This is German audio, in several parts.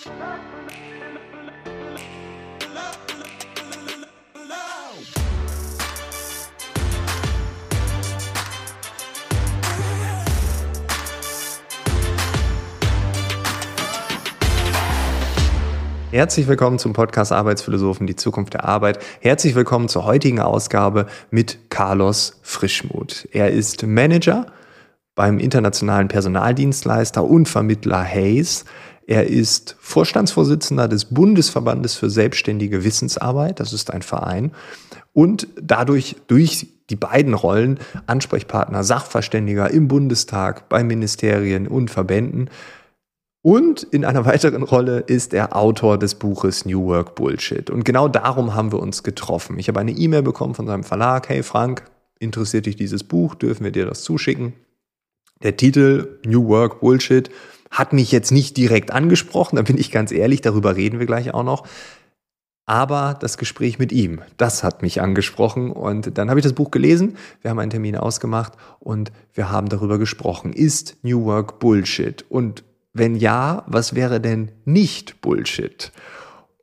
Herzlich willkommen zum Podcast Arbeitsphilosophen, die Zukunft der Arbeit. Herzlich willkommen zur heutigen Ausgabe mit Carlos Frischmuth. Er ist Manager beim internationalen Personaldienstleister und Vermittler Hayes. Er ist Vorstandsvorsitzender des Bundesverbandes für selbstständige Wissensarbeit. Das ist ein Verein. Und dadurch, durch die beiden Rollen, Ansprechpartner, Sachverständiger im Bundestag, bei Ministerien und Verbänden, und in einer weiteren Rolle ist er Autor des Buches New Work Bullshit. Und genau darum haben wir uns getroffen. Ich habe eine E-Mail bekommen von seinem Verlag. Hey Frank, interessiert dich dieses Buch? Dürfen wir dir das zuschicken? Der Titel New Work Bullshit hat mich jetzt nicht direkt angesprochen, da bin ich ganz ehrlich, darüber reden wir gleich auch noch. Aber das Gespräch mit ihm, das hat mich angesprochen. Und dann habe ich das Buch gelesen, wir haben einen Termin ausgemacht und wir haben darüber gesprochen. Ist New Work Bullshit? Und wenn ja, was wäre denn nicht Bullshit?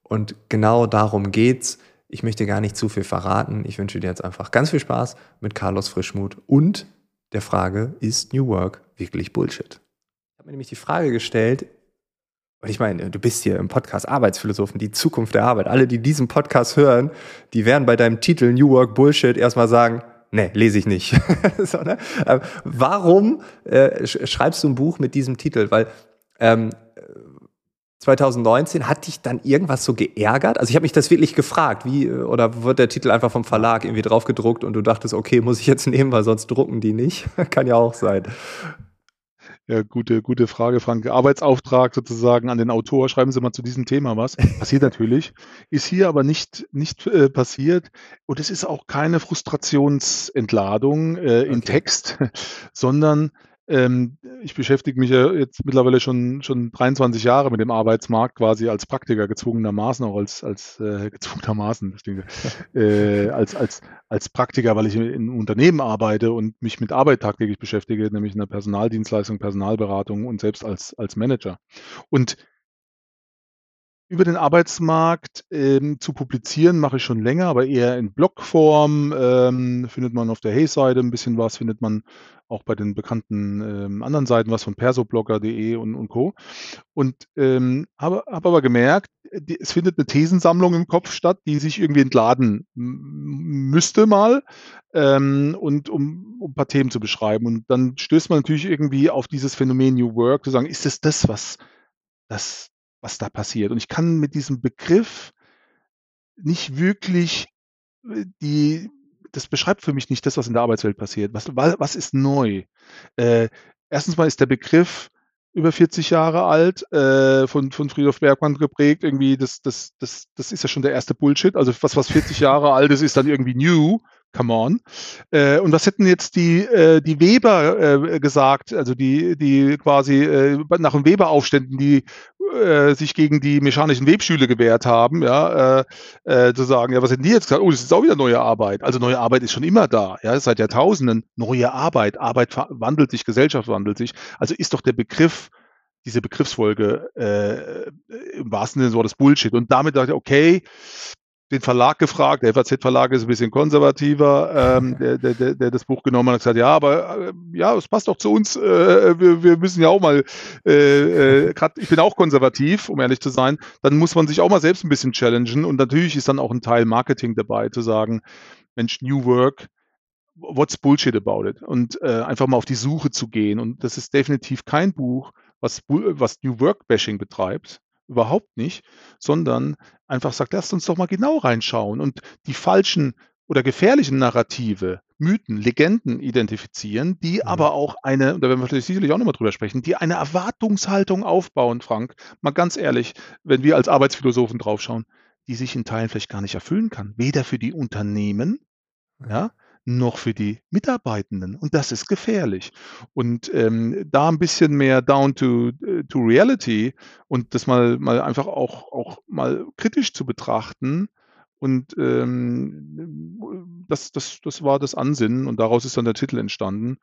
Und genau darum geht's. Ich möchte gar nicht zu viel verraten. Ich wünsche dir jetzt einfach ganz viel Spaß mit Carlos Frischmuth und der Frage, ist New Work wirklich Bullshit? Habe mir nämlich die Frage gestellt, und ich meine, du bist hier im Podcast Arbeitsphilosophen, die Zukunft der Arbeit. Alle, die diesen Podcast hören, die werden bei deinem Titel New Work Bullshit erstmal sagen, nee, lese ich nicht. so, ne? Ähm, warum äh, schreibst du ein Buch mit diesem Titel? Weil ähm, 2019 hat dich dann irgendwas so geärgert? Also ich habe mich das wirklich gefragt, wie oder wird der Titel einfach vom Verlag irgendwie drauf gedruckt und du dachtest, okay, muss ich jetzt nehmen, weil sonst drucken die nicht? Kann ja auch sein. Ja, gute, gute Frage, Frank. Arbeitsauftrag sozusagen an den Autor. Schreiben Sie mal zu diesem Thema was. Passiert natürlich. Ist hier aber nicht, nicht äh, passiert. Und es ist auch keine Frustrationsentladung äh, in okay. Text, sondern ähm, ich beschäftige mich ja jetzt mittlerweile schon, schon 23 Jahre mit dem Arbeitsmarkt, quasi als Praktiker gezwungenermaßen, auch als, als äh, gezwungenermaßen, äh, als, als, als Praktiker, weil ich in Unternehmen arbeite und mich mit Arbeit tagtäglich beschäftige, nämlich in der Personaldienstleistung, Personalberatung und selbst als, als Manager. Und über den Arbeitsmarkt ähm, zu publizieren mache ich schon länger, aber eher in Blogform. Ähm, findet man auf der Hey-Seite ein bisschen was, findet man auch bei den bekannten ähm, anderen Seiten was von persoblogger.de und, und Co. Und ähm, habe hab aber gemerkt, die, es findet eine Thesensammlung im Kopf statt, die sich irgendwie entladen müsste mal ähm, und um, um ein paar Themen zu beschreiben. Und dann stößt man natürlich irgendwie auf dieses Phänomen New Work, zu sagen, ist es das, was das was da passiert. Und ich kann mit diesem Begriff nicht wirklich äh, die, das beschreibt für mich nicht das, was in der Arbeitswelt passiert. Was, was ist neu? Äh, erstens mal ist der Begriff über 40 Jahre alt, äh, von, von Friedhof Bergmann geprägt. Irgendwie, das, das, das, das ist ja schon der erste Bullshit. Also was, was 40 Jahre alt ist, ist dann irgendwie new. Come on. Äh, und was hätten jetzt die, äh, die Weber äh, gesagt, also die, die quasi äh, nach den Weber-Aufständen, die äh, sich gegen die mechanischen Webstühle gewehrt haben, ja, äh, zu sagen, ja, was hätten die jetzt gesagt? Oh, das ist auch wieder neue Arbeit. Also neue Arbeit ist schon immer da, ja, seit Jahrtausenden. Neue Arbeit, Arbeit wandelt sich, Gesellschaft wandelt sich. Also ist doch der Begriff, diese Begriffsfolge äh, im wahrsten Sinne des Wortes Bullshit. Und damit dachte ich, okay, den Verlag gefragt, der FAZ-Verlag ist ein bisschen konservativer, ähm, der, der, der das Buch genommen hat und gesagt, ja, aber äh, ja, es passt doch zu uns, äh, wir, wir müssen ja auch mal, äh, äh, grad, ich bin auch konservativ, um ehrlich zu sein, dann muss man sich auch mal selbst ein bisschen challengen und natürlich ist dann auch ein Teil Marketing dabei, zu sagen, Mensch, New Work, what's Bullshit about it? Und äh, einfach mal auf die Suche zu gehen und das ist definitiv kein Buch, was, was New Work-Bashing betreibt, überhaupt nicht, sondern einfach sagt, lasst uns doch mal genau reinschauen und die falschen oder gefährlichen Narrative, Mythen, Legenden identifizieren, die mhm. aber auch eine, und da werden wir sicherlich auch nochmal drüber sprechen, die eine Erwartungshaltung aufbauen, Frank, mal ganz ehrlich, wenn wir als Arbeitsphilosophen draufschauen, die sich in Teilen vielleicht gar nicht erfüllen kann. Weder für die Unternehmen, ja, noch für die Mitarbeitenden. Und das ist gefährlich. Und ähm, da ein bisschen mehr down to, äh, to reality und das mal, mal einfach auch, auch mal kritisch zu betrachten Und ähm, das, das, das war das Ansinnen und daraus ist dann der Titel entstanden.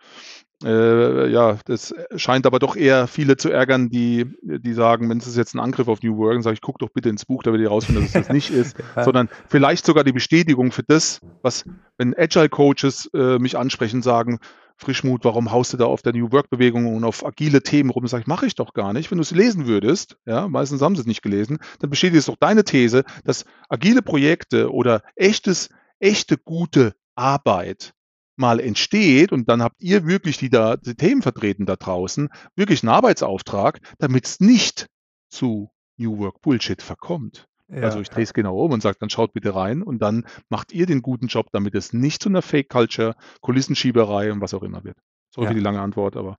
Äh, ja, das scheint aber doch eher viele zu ärgern, die, die sagen, wenn es jetzt ein Angriff auf New Work, dann sage ich, guck doch bitte ins Buch, da werdet ihr rausfinden, dass es das nicht ist, sondern vielleicht sogar die Bestätigung für das, was, wenn Agile Coaches äh, mich ansprechen, sagen, Frischmut, warum haust du da auf der New Work-Bewegung und auf agile Themen rum? Sag ich, mache ich doch gar nicht. Wenn du es lesen würdest, ja, meistens haben sie es nicht gelesen, dann bestätigt es doch deine These, dass agile Projekte oder echtes, echte gute Arbeit mal entsteht und dann habt ihr wirklich, die da die Themen vertreten da draußen, wirklich einen Arbeitsauftrag, damit es nicht zu New Work Bullshit verkommt. Ja, also ich drehe es genau um und sage, dann schaut bitte rein und dann macht ihr den guten Job, damit es nicht zu einer Fake-Culture, Kulissenschieberei und was auch immer wird. Sorry ja. für die lange Antwort, aber.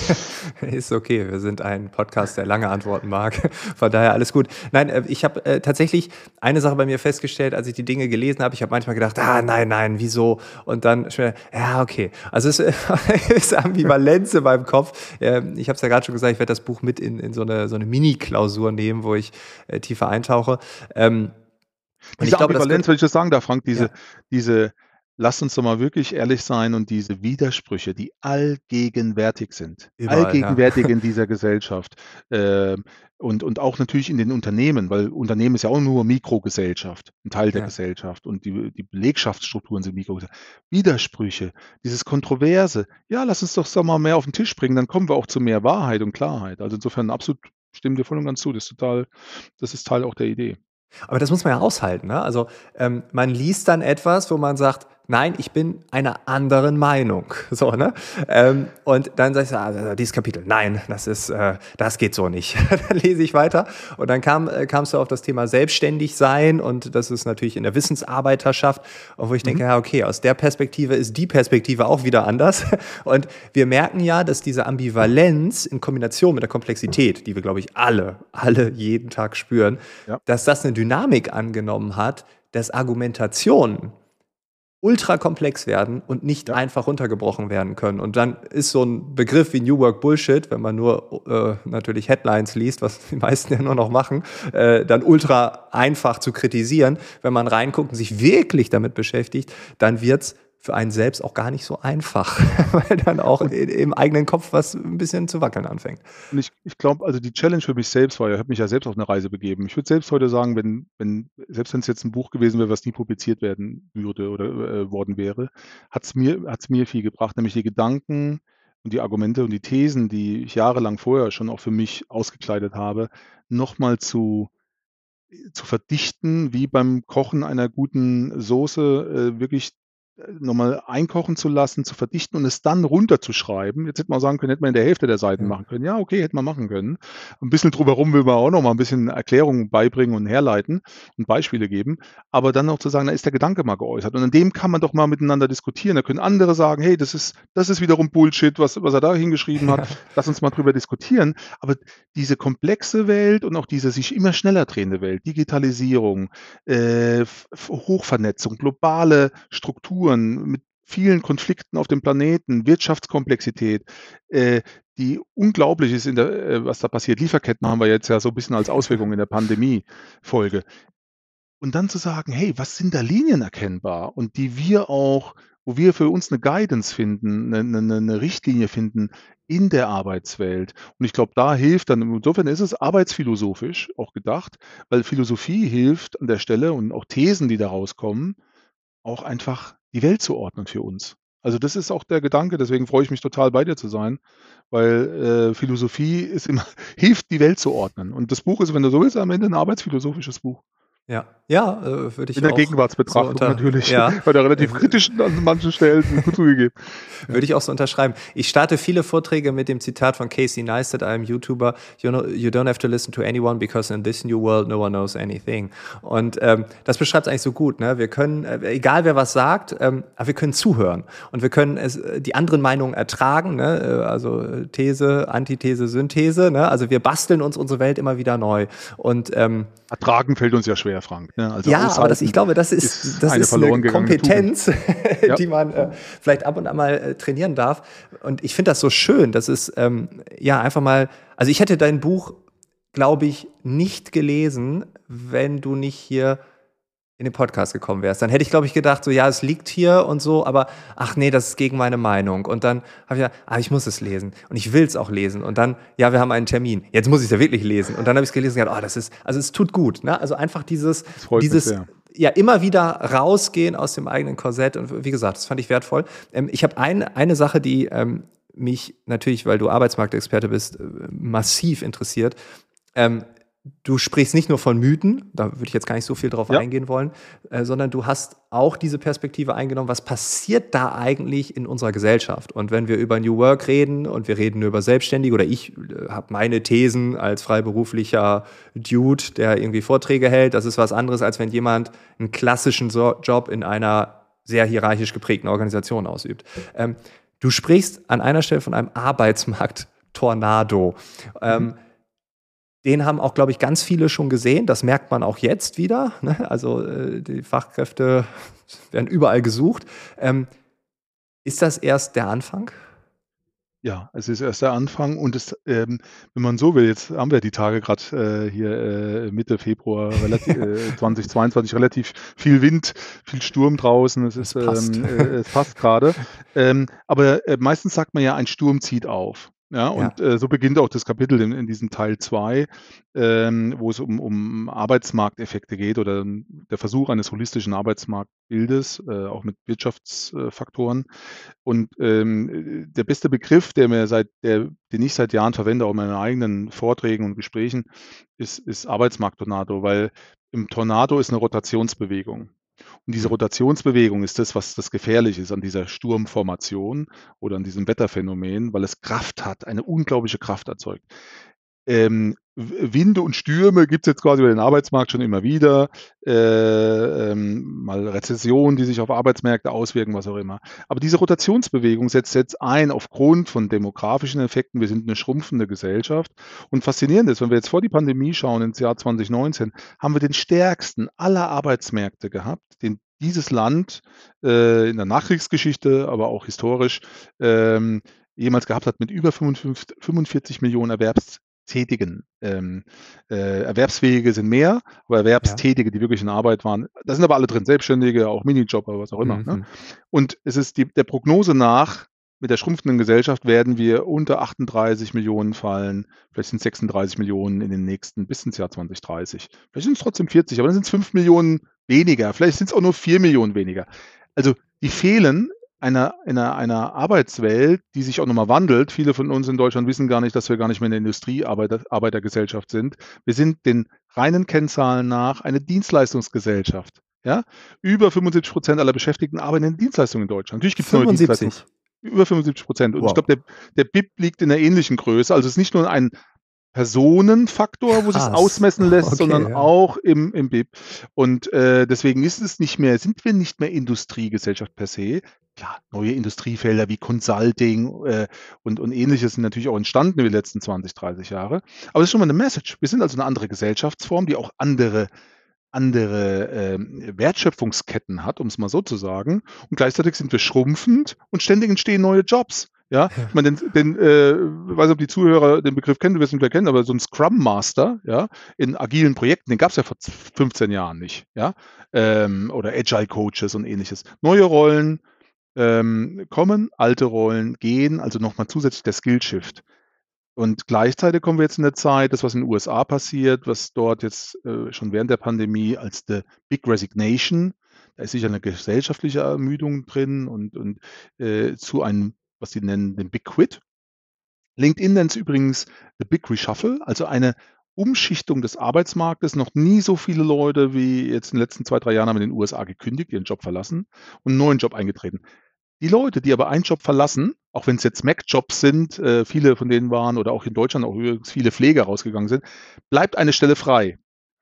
ist okay. Wir sind ein Podcast, der lange Antworten mag. Von daher alles gut. Nein, äh, ich habe äh, tatsächlich eine Sache bei mir festgestellt, als ich die Dinge gelesen habe. Ich habe manchmal gedacht, ah, nein, nein, wieso? Und dann, ja, okay. Also es ist Ambivalenz in meinem Kopf. Ähm, ich habe es ja gerade schon gesagt, ich werde das Buch mit in, in so eine, so eine Mini-Klausur nehmen, wo ich äh, tiefer eintauche. Ähm, diese glaube, Ambivalenz, wenn ich das sagen darf, Frank, diese, ja. diese, Lass uns doch mal wirklich ehrlich sein und diese Widersprüche, die allgegenwärtig sind, Überall, allgegenwärtig ja. in dieser Gesellschaft äh, und, und auch natürlich in den Unternehmen, weil Unternehmen ist ja auch nur Mikrogesellschaft, ein Teil der ja. Gesellschaft und die, die Belegschaftsstrukturen sind Mikrogesellschaft. Widersprüche, dieses Kontroverse, ja, lass uns doch so mal mehr auf den Tisch bringen, dann kommen wir auch zu mehr Wahrheit und Klarheit. Also insofern absolut stimmen dir voll und ganz zu, das ist total, das ist Teil auch der Idee. Aber das muss man ja aushalten. Ne? Also ähm, man liest dann etwas, wo man sagt, Nein, ich bin einer anderen Meinung. So, ne? Ähm, und dann sage ich, ah, dieses Kapitel, nein, das ist, äh, das geht so nicht. dann lese ich weiter. Und dann kam, äh, kamst du auf das Thema selbstständig sein und das ist natürlich in der Wissensarbeiterschaft, wo ich denke, mhm. ja, okay, aus der Perspektive ist die Perspektive auch wieder anders. Und wir merken ja, dass diese Ambivalenz in Kombination mit der Komplexität, die wir, glaube ich, alle, alle jeden Tag spüren, ja. dass das eine Dynamik angenommen hat, dass Argumentationen ultra komplex werden und nicht ja. einfach runtergebrochen werden können. Und dann ist so ein Begriff wie New Work Bullshit, wenn man nur äh, natürlich Headlines liest, was die meisten ja nur noch machen, äh, dann ultra einfach zu kritisieren. Wenn man reinguckt und sich wirklich damit beschäftigt, dann wird's für einen selbst auch gar nicht so einfach, weil dann auch im eigenen Kopf was ein bisschen zu wackeln anfängt. Und ich, ich glaube, also die Challenge für mich selbst war, ich habe mich ja selbst auf eine Reise begeben. Ich würde selbst heute sagen, wenn, wenn, selbst wenn es jetzt ein Buch gewesen wäre, was nie publiziert werden würde oder äh, worden wäre, hat es mir, hat's mir viel gebracht, nämlich die Gedanken und die Argumente und die Thesen, die ich jahrelang vorher schon auch für mich ausgekleidet habe, nochmal zu, zu verdichten, wie beim Kochen einer guten Soße äh, wirklich nochmal einkochen zu lassen, zu verdichten und es dann runterzuschreiben. Jetzt hätte man sagen können, hätte man in der Hälfte der Seiten machen können. Ja, okay, hätte man machen können. Ein bisschen drumherum will man auch noch mal ein bisschen Erklärungen beibringen und herleiten und Beispiele geben. Aber dann noch zu sagen, da ist der Gedanke mal geäußert. Und an dem kann man doch mal miteinander diskutieren. Da können andere sagen, hey, das ist, das ist wiederum Bullshit, was, was er da hingeschrieben hat. Lass uns mal drüber diskutieren. Aber diese komplexe Welt und auch diese sich immer schneller drehende Welt, Digitalisierung, äh, Hochvernetzung, globale Strukturen, Strukturen, mit vielen Konflikten auf dem Planeten, Wirtschaftskomplexität, äh, die unglaublich ist, in der, äh, was da passiert. Lieferketten haben wir jetzt ja so ein bisschen als Auswirkung in der Pandemie-Folge. Und dann zu sagen, hey, was sind da Linien erkennbar und die wir auch, wo wir für uns eine Guidance finden, eine, eine, eine Richtlinie finden in der Arbeitswelt. Und ich glaube, da hilft dann, insofern ist es arbeitsphilosophisch auch gedacht, weil Philosophie hilft an der Stelle und auch Thesen, die daraus kommen, auch einfach die Welt zu ordnen für uns. Also das ist auch der Gedanke, deswegen freue ich mich total bei dir zu sein, weil äh, Philosophie ist immer, hilft, die Welt zu ordnen. Und das Buch ist, wenn du so willst, am Ende ein arbeitsphilosophisches Buch. Ja, ja, äh, würde ich In der Gegenwartsbetrachtung so natürlich, ja. bei der relativ kritischen an manchen Stellen zugegeben. Würde ich auch so unterschreiben. Ich starte viele Vorträge mit dem Zitat von Casey Neistat, einem YouTuber, you, know, you don't have to listen to anyone because in this new world no one knows anything. Und ähm, das beschreibt es eigentlich so gut. Ne? Wir können, äh, egal wer was sagt, ähm, aber wir können zuhören und wir können es, äh, die anderen Meinungen ertragen. Ne? Äh, also These, Antithese, Synthese. Ne? Also wir basteln uns unsere Welt immer wieder neu. Und ähm, Ertragen fällt uns ja schwer, Frank. Ne? Also ja, aber das, ich glaube, das ist, ist das eine, ist eine Kompetenz, die man äh, vielleicht ab und an mal äh, trainieren darf. Und ich finde das so schön, dass es ähm, ja einfach mal, also ich hätte dein Buch, glaube ich, nicht gelesen, wenn du nicht hier in den Podcast gekommen wärst. Dann hätte ich, glaube ich, gedacht, so, ja, es liegt hier und so, aber ach nee, das ist gegen meine Meinung. Und dann habe ich gedacht, ah, ich muss es lesen und ich will es auch lesen. Und dann, ja, wir haben einen Termin. Jetzt muss ich es ja wirklich lesen. Und dann habe ich es gelesen und gedacht, oh, das ist, also es tut gut. Ne? Also einfach dieses, dieses, ja, immer wieder rausgehen aus dem eigenen Korsett. Und wie gesagt, das fand ich wertvoll. Ähm, ich habe ein, eine Sache, die ähm, mich natürlich, weil du Arbeitsmarktexperte bist, äh, massiv interessiert. Ähm, du sprichst nicht nur von Mythen, da würde ich jetzt gar nicht so viel drauf ja. eingehen wollen, äh, sondern du hast auch diese Perspektive eingenommen, was passiert da eigentlich in unserer Gesellschaft? Und wenn wir über New Work reden und wir reden über Selbstständige oder ich äh, habe meine Thesen als freiberuflicher Dude, der irgendwie Vorträge hält, das ist was anderes, als wenn jemand einen klassischen so Job in einer sehr hierarchisch geprägten Organisation ausübt. Ähm, du sprichst an einer Stelle von einem Arbeitsmarkt-Tornado. Ähm, mhm den haben auch, glaube ich, ganz viele schon gesehen. Das merkt man auch jetzt wieder. Ne? Also äh, die Fachkräfte werden überall gesucht. Ähm, ist das erst der Anfang? Ja, es ist erst der Anfang und es, ähm, wenn man so will, jetzt haben wir die Tage gerade äh, hier äh, Mitte Februar relativ, äh, 2022 relativ viel Wind, viel Sturm draußen. Es ist, passt. Ähm, äh, es passt gerade. Ähm, aber äh, meistens sagt man ja, ein Sturm zieht auf. Ja, und äh, so beginnt auch das Kapitel in, in diesem Teil 2, ähm, wo es um, um Arbeitsmarkteffekte geht oder der Versuch eines holistischen Arbeitsmarktbildes, äh, auch mit Wirtschaftsfaktoren. Und ähm, der beste Begriff, der mir seit, der, den ich seit Jahren verwende, auch in meinen eigenen Vorträgen und Gesprächen, ist, ist Arbeitsmarkttornado, weil im Tornado ist eine Rotationsbewegung. Und diese Rotationsbewegung ist das, was das Gefährliche ist an dieser Sturmformation oder an diesem Wetterphänomen, weil es Kraft hat, eine unglaubliche Kraft erzeugt. Ähm, Winde und Stürme gibt es jetzt quasi über den Arbeitsmarkt schon immer wieder. Äh, ähm, mal Rezessionen, die sich auf Arbeitsmärkte auswirken, was auch immer. Aber diese Rotationsbewegung setzt jetzt ein aufgrund von demografischen Effekten. Wir sind eine schrumpfende Gesellschaft. Und faszinierend ist, wenn wir jetzt vor die Pandemie schauen, ins Jahr 2019, haben wir den stärksten aller Arbeitsmärkte gehabt, den dieses Land äh, in der Nachkriegsgeschichte, aber auch historisch ähm, jemals gehabt hat mit über 55, 45 Millionen Erwerbs Tätigen. Ähm, äh, Erwerbsfähige sind mehr, aber Erwerbstätige, die wirklich in Arbeit waren, da sind aber alle drin, Selbstständige, auch Minijobber, was auch immer. Ne? Mhm. Ne? Und es ist die, der Prognose nach, mit der schrumpfenden Gesellschaft werden wir unter 38 Millionen fallen. Vielleicht sind es 36 Millionen in den nächsten bis ins Jahr 2030. Vielleicht sind es trotzdem 40, aber dann sind es 5 Millionen weniger. Vielleicht sind es auch nur 4 Millionen weniger. Also die fehlen einer, einer, einer Arbeitswelt, die sich auch nochmal wandelt. Viele von uns in Deutschland wissen gar nicht, dass wir gar nicht mehr eine Industriearbeitergesellschaft sind. Wir sind den reinen Kennzahlen nach eine Dienstleistungsgesellschaft. Ja? Über 75 Prozent aller Beschäftigten arbeiten in Dienstleistungen in Deutschland. Natürlich gibt es neue Dienstleistungen. Über 75 Prozent. Und wow. ich glaube, der, der BIP liegt in einer ähnlichen Größe. Also es ist nicht nur ein Personenfaktor, wo sich es ausmessen lässt, okay, sondern ja. auch im, im BIP. Und äh, deswegen ist es nicht mehr, sind wir nicht mehr Industriegesellschaft per se. Ja, neue Industriefelder wie Consulting äh, und, und ähnliches sind natürlich auch entstanden in den letzten 20, 30 Jahre. Aber es ist schon mal eine Message. Wir sind also eine andere Gesellschaftsform, die auch andere andere äh, Wertschöpfungsketten hat, um es mal so zu sagen. Und gleichzeitig sind wir schrumpfend und ständig entstehen neue Jobs. Ja, ich meine, den, den äh, weiß nicht, ob die Zuhörer den Begriff kennen, du wirst ihn vielleicht kennen, aber so ein Scrum Master, ja, in agilen Projekten, den gab es ja vor 15 Jahren nicht, ja, ähm, oder Agile Coaches und ähnliches. Neue Rollen ähm, kommen, alte Rollen gehen, also nochmal zusätzlich der Skill Shift. Und gleichzeitig kommen wir jetzt in der Zeit, das, was in den USA passiert, was dort jetzt äh, schon während der Pandemie als the Big Resignation, da ist sicher eine gesellschaftliche Ermüdung drin und, und äh, zu einem was sie nennen den Big Quit. LinkedIn nennt es übrigens The Big Reshuffle, also eine Umschichtung des Arbeitsmarktes. Noch nie so viele Leute wie jetzt in den letzten zwei, drei Jahren haben in den USA gekündigt, ihren Job verlassen und einen neuen Job eingetreten. Die Leute, die aber einen Job verlassen, auch wenn es jetzt Mac-Jobs sind, äh, viele von denen waren oder auch in Deutschland auch übrigens viele Pfleger rausgegangen sind, bleibt eine Stelle frei.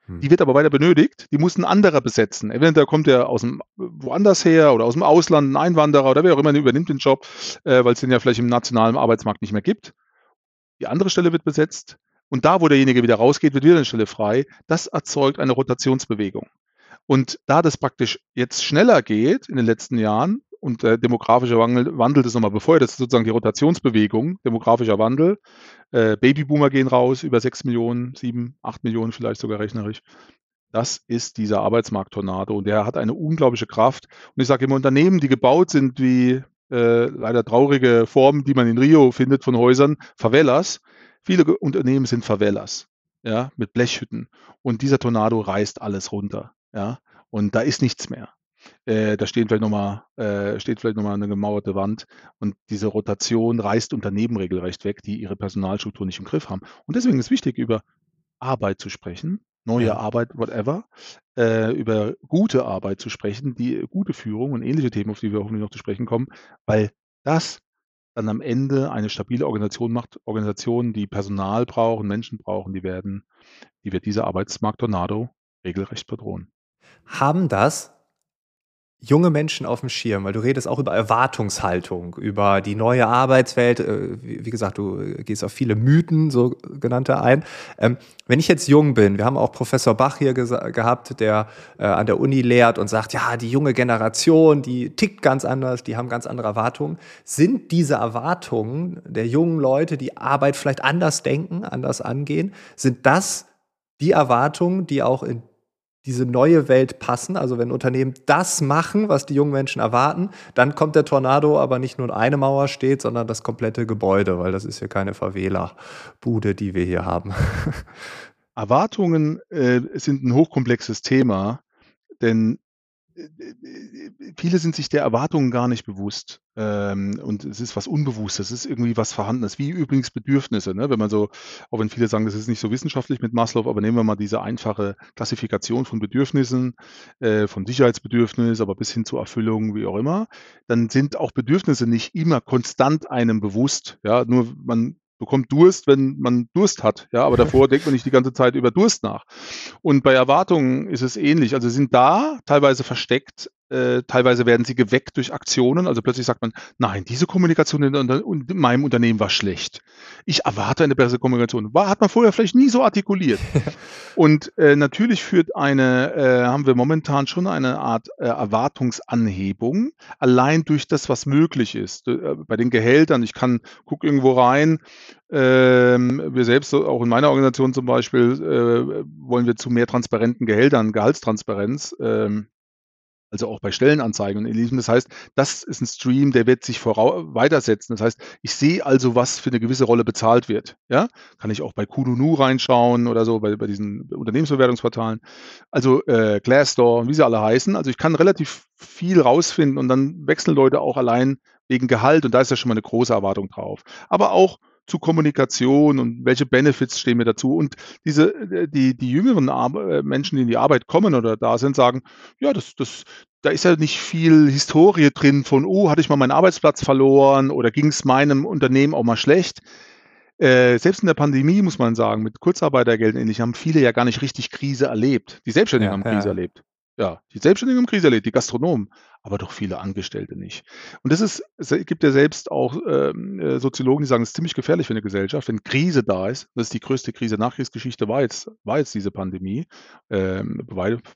Hm. Die wird aber weiter benötigt. Die muss ein anderer besetzen. Eventuell kommt er aus dem woanders her oder aus dem Ausland, ein Einwanderer oder wer auch immer übernimmt den Job, äh, weil es den ja vielleicht im nationalen Arbeitsmarkt nicht mehr gibt. Die andere Stelle wird besetzt und da, wo derjenige wieder rausgeht, wird wieder eine Stelle frei. Das erzeugt eine Rotationsbewegung. Und da das praktisch jetzt schneller geht in den letzten Jahren, und der demografische Wandel, Wandel das nochmal bevor, das ist sozusagen die Rotationsbewegung, demografischer Wandel. Äh, Babyboomer gehen raus, über 6 Millionen, 7, 8 Millionen vielleicht sogar rechnerisch. Das ist dieser Arbeitsmarkt-Tornado und der hat eine unglaubliche Kraft. Und ich sage immer, Unternehmen, die gebaut sind wie äh, leider traurige Formen, die man in Rio findet von Häusern, Favelas. Viele Unternehmen sind Favelas, ja, mit Blechhütten. Und dieser Tornado reißt alles runter, ja. Und da ist nichts mehr. Äh, da stehen vielleicht noch mal, äh, steht vielleicht nochmal eine gemauerte Wand und diese Rotation reißt Unternehmen regelrecht weg, die ihre Personalstruktur nicht im Griff haben. Und deswegen ist wichtig, über Arbeit zu sprechen, neue ja. Arbeit, whatever, äh, über gute Arbeit zu sprechen, die gute Führung und ähnliche Themen, auf die wir hoffentlich noch zu sprechen kommen, weil das dann am Ende eine stabile Organisation macht, Organisationen, die Personal brauchen, Menschen brauchen, die werden, die wird dieser Arbeitsmarkt-Tornado regelrecht bedrohen. Haben das junge Menschen auf dem Schirm, weil du redest auch über Erwartungshaltung, über die neue Arbeitswelt. Äh, wie gesagt, du gehst auf viele Mythen, so genannte ein. Ähm, wenn ich jetzt jung bin, wir haben auch Professor Bach hier gehabt, der äh, an der Uni lehrt und sagt, ja, die junge Generation, die tickt ganz anders, die haben ganz andere Erwartungen. Sind diese Erwartungen der jungen Leute, die Arbeit vielleicht anders denken, anders angehen, sind das die Erwartungen, die auch in diese neue Welt passen. Also wenn Unternehmen das machen, was die jungen Menschen erwarten, dann kommt der Tornado, aber nicht nur eine Mauer steht, sondern das komplette Gebäude, weil das ist hier keine Favela-Bude, die wir hier haben. Erwartungen äh, sind ein hochkomplexes Thema, denn viele sind sich der Erwartungen gar nicht bewusst. Ähm, und es ist was Unbewusstes, es ist irgendwie was Vorhandenes, wie übrigens Bedürfnisse. Ne? Wenn man so, auch wenn viele sagen, das ist nicht so wissenschaftlich mit Maslow, aber nehmen wir mal diese einfache Klassifikation von Bedürfnissen, äh, von Sicherheitsbedürfnis, aber bis hin zur Erfüllung, wie auch immer, dann sind auch Bedürfnisse nicht immer konstant einem bewusst. Ja, nur man bekommt Durst, wenn man Durst hat. Ja, aber davor denkt man nicht die ganze Zeit über Durst nach. Und bei Erwartungen ist es ähnlich. Also sind da teilweise versteckt äh, teilweise werden sie geweckt durch Aktionen. Also plötzlich sagt man, nein, diese Kommunikation in, in, meinem Unternehmen war schlecht. Ich erwarte eine bessere Kommunikation. War, hat man vorher vielleicht nie so artikuliert. Und äh, natürlich führt eine, äh, haben wir momentan schon eine Art äh, Erwartungsanhebung, allein durch das, was möglich ist. Äh, bei den Gehältern, ich kann, guck irgendwo rein, ähm, wir selbst, auch in meiner Organisation zum Beispiel, äh, wollen wir zu mehr transparenten Gehältern, Gehaltstransparenz. Ähm, also auch bei Stellenanzeigen und ähnlichem. Das heißt, das ist ein Stream, der wird sich weitersetzen. Das heißt, ich sehe also, was für eine gewisse Rolle bezahlt wird. Ja, kann ich auch bei Kudunu reinschauen oder so, bei, bei diesen Unternehmensbewertungsportalen. Also äh, Glassdoor, wie sie alle heißen. Also ich kann relativ viel rausfinden und dann wechseln Leute auch allein wegen Gehalt und da ist ja schon mal eine große Erwartung drauf. Aber auch zu Kommunikation und welche Benefits stehen mir dazu. Und diese, äh, die, die jüngeren Ar äh, Menschen, die in die Arbeit kommen oder da sind, sagen, ja, das, das, da ist ja nicht viel Historie drin von, oh, hatte ich mal meinen Arbeitsplatz verloren oder ging es meinem Unternehmen auch mal schlecht. Äh, selbst in der Pandemie muss man sagen, mit Kurzarbeitergeld und ähnlich haben viele ja gar nicht richtig Krise erlebt. Die Selbstständigen ja, haben Krise ja. erlebt. Ja, die Selbstständigen haben Krise erlebt, die Gastronomen, aber doch viele Angestellte nicht. Und das ist, es gibt ja selbst auch ähm, äh, Soziologen, die sagen, es ist ziemlich gefährlich für eine Gesellschaft, wenn Krise da ist. Das ist die größte Krise Nachkriegsgeschichte, war jetzt, war jetzt diese Pandemie. Ähm,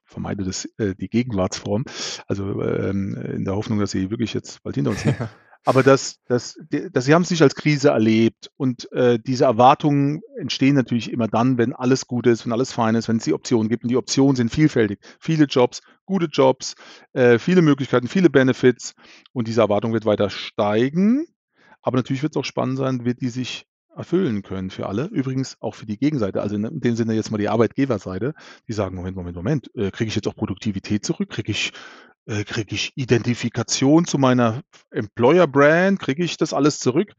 vermeide das, äh, die Gegenwartsform. Also ähm, in der Hoffnung, dass sie wirklich jetzt bald hinter uns sind. Aber das, das, das, sie haben es nicht als Krise erlebt. Und äh, diese Erwartungen entstehen natürlich immer dann, wenn alles gut ist, wenn alles fein ist, wenn es die Optionen gibt. Und die Optionen sind vielfältig. Viele Jobs, gute Jobs, äh, viele Möglichkeiten, viele Benefits. Und diese Erwartung wird weiter steigen. Aber natürlich wird es auch spannend sein, wird die sich erfüllen können für alle. Übrigens auch für die Gegenseite. Also in dem Sinne jetzt mal die Arbeitgeberseite, die sagen, Moment, Moment, Moment, äh, kriege ich jetzt auch Produktivität zurück? Kriege ich äh, kriege ich Identifikation zu meiner Employer-Brand? Kriege ich das alles zurück?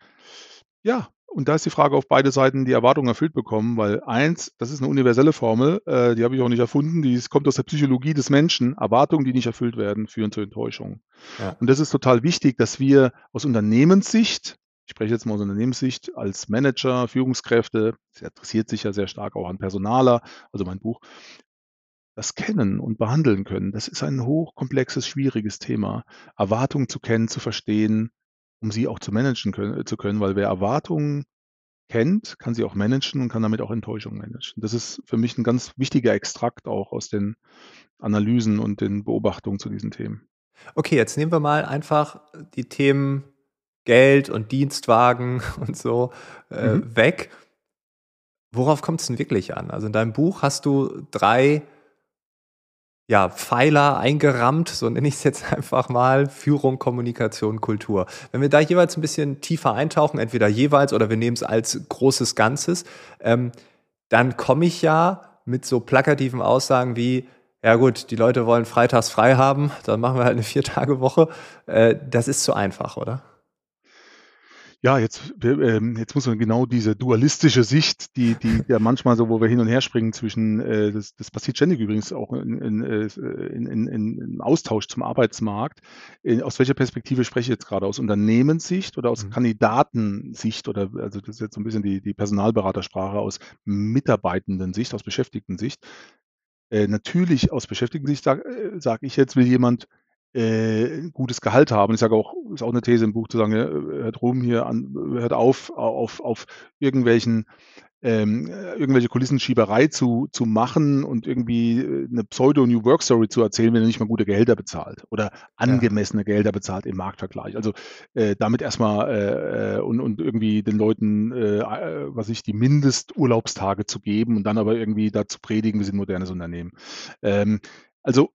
Ja, und da ist die Frage, auf beide Seiten die Erwartungen erfüllt bekommen, weil eins, das ist eine universelle Formel, äh, die habe ich auch nicht erfunden, die kommt aus der Psychologie des Menschen. Erwartungen, die nicht erfüllt werden, führen zu Enttäuschungen. Ja. Und das ist total wichtig, dass wir aus Unternehmenssicht, ich spreche jetzt mal aus Unternehmenssicht, als Manager, Führungskräfte, das interessiert sich ja sehr stark auch an Personaler, also mein Buch, das kennen und behandeln können. Das ist ein hochkomplexes, schwieriges Thema. Erwartungen zu kennen, zu verstehen, um sie auch zu managen können, zu können, weil wer Erwartungen kennt, kann sie auch managen und kann damit auch Enttäuschungen managen. Das ist für mich ein ganz wichtiger Extrakt auch aus den Analysen und den Beobachtungen zu diesen Themen. Okay, jetzt nehmen wir mal einfach die Themen Geld und Dienstwagen und so äh, mhm. weg. Worauf kommt es denn wirklich an? Also in deinem Buch hast du drei ja, Pfeiler eingerammt, so nenne ich es jetzt einfach mal, Führung, Kommunikation, Kultur. Wenn wir da jeweils ein bisschen tiefer eintauchen, entweder jeweils oder wir nehmen es als großes Ganzes, ähm, dann komme ich ja mit so plakativen Aussagen wie, ja gut, die Leute wollen freitags frei haben, dann machen wir halt eine Vier-Tage-Woche. Äh, das ist zu einfach, oder? Ja, jetzt, ähm, jetzt muss man genau diese dualistische Sicht, die, die ja manchmal so, wo wir hin und her springen zwischen, äh, das, das passiert ständig übrigens auch in, in, äh, in, in, in, im Austausch zum Arbeitsmarkt. In, aus welcher Perspektive spreche ich jetzt gerade? Aus Unternehmenssicht oder aus mhm. Kandidatensicht oder also das ist jetzt so ein bisschen die, die Personalberatersprache aus Mitarbeitenden-Sicht, aus Beschäftigten-Sicht. Äh, natürlich aus Beschäftigten-Sicht sage äh, sag ich jetzt, will jemand äh, gutes Gehalt haben. Ich sage auch, ist auch eine These im Buch zu sagen, hört rum hier an, hört auf, auf, auf irgendwelchen ähm, irgendwelche Kulissenschieberei zu, zu machen und irgendwie äh, eine Pseudo-New Work Story zu erzählen, wenn er nicht mal gute Gehälter bezahlt oder angemessene ja. Gehälter bezahlt im Marktvergleich. Also äh, damit erstmal äh, äh und, und irgendwie den Leuten, äh, äh, was ich, die Mindesturlaubstage zu geben und dann aber irgendwie dazu predigen, wir sind modernes Unternehmen. Ähm, also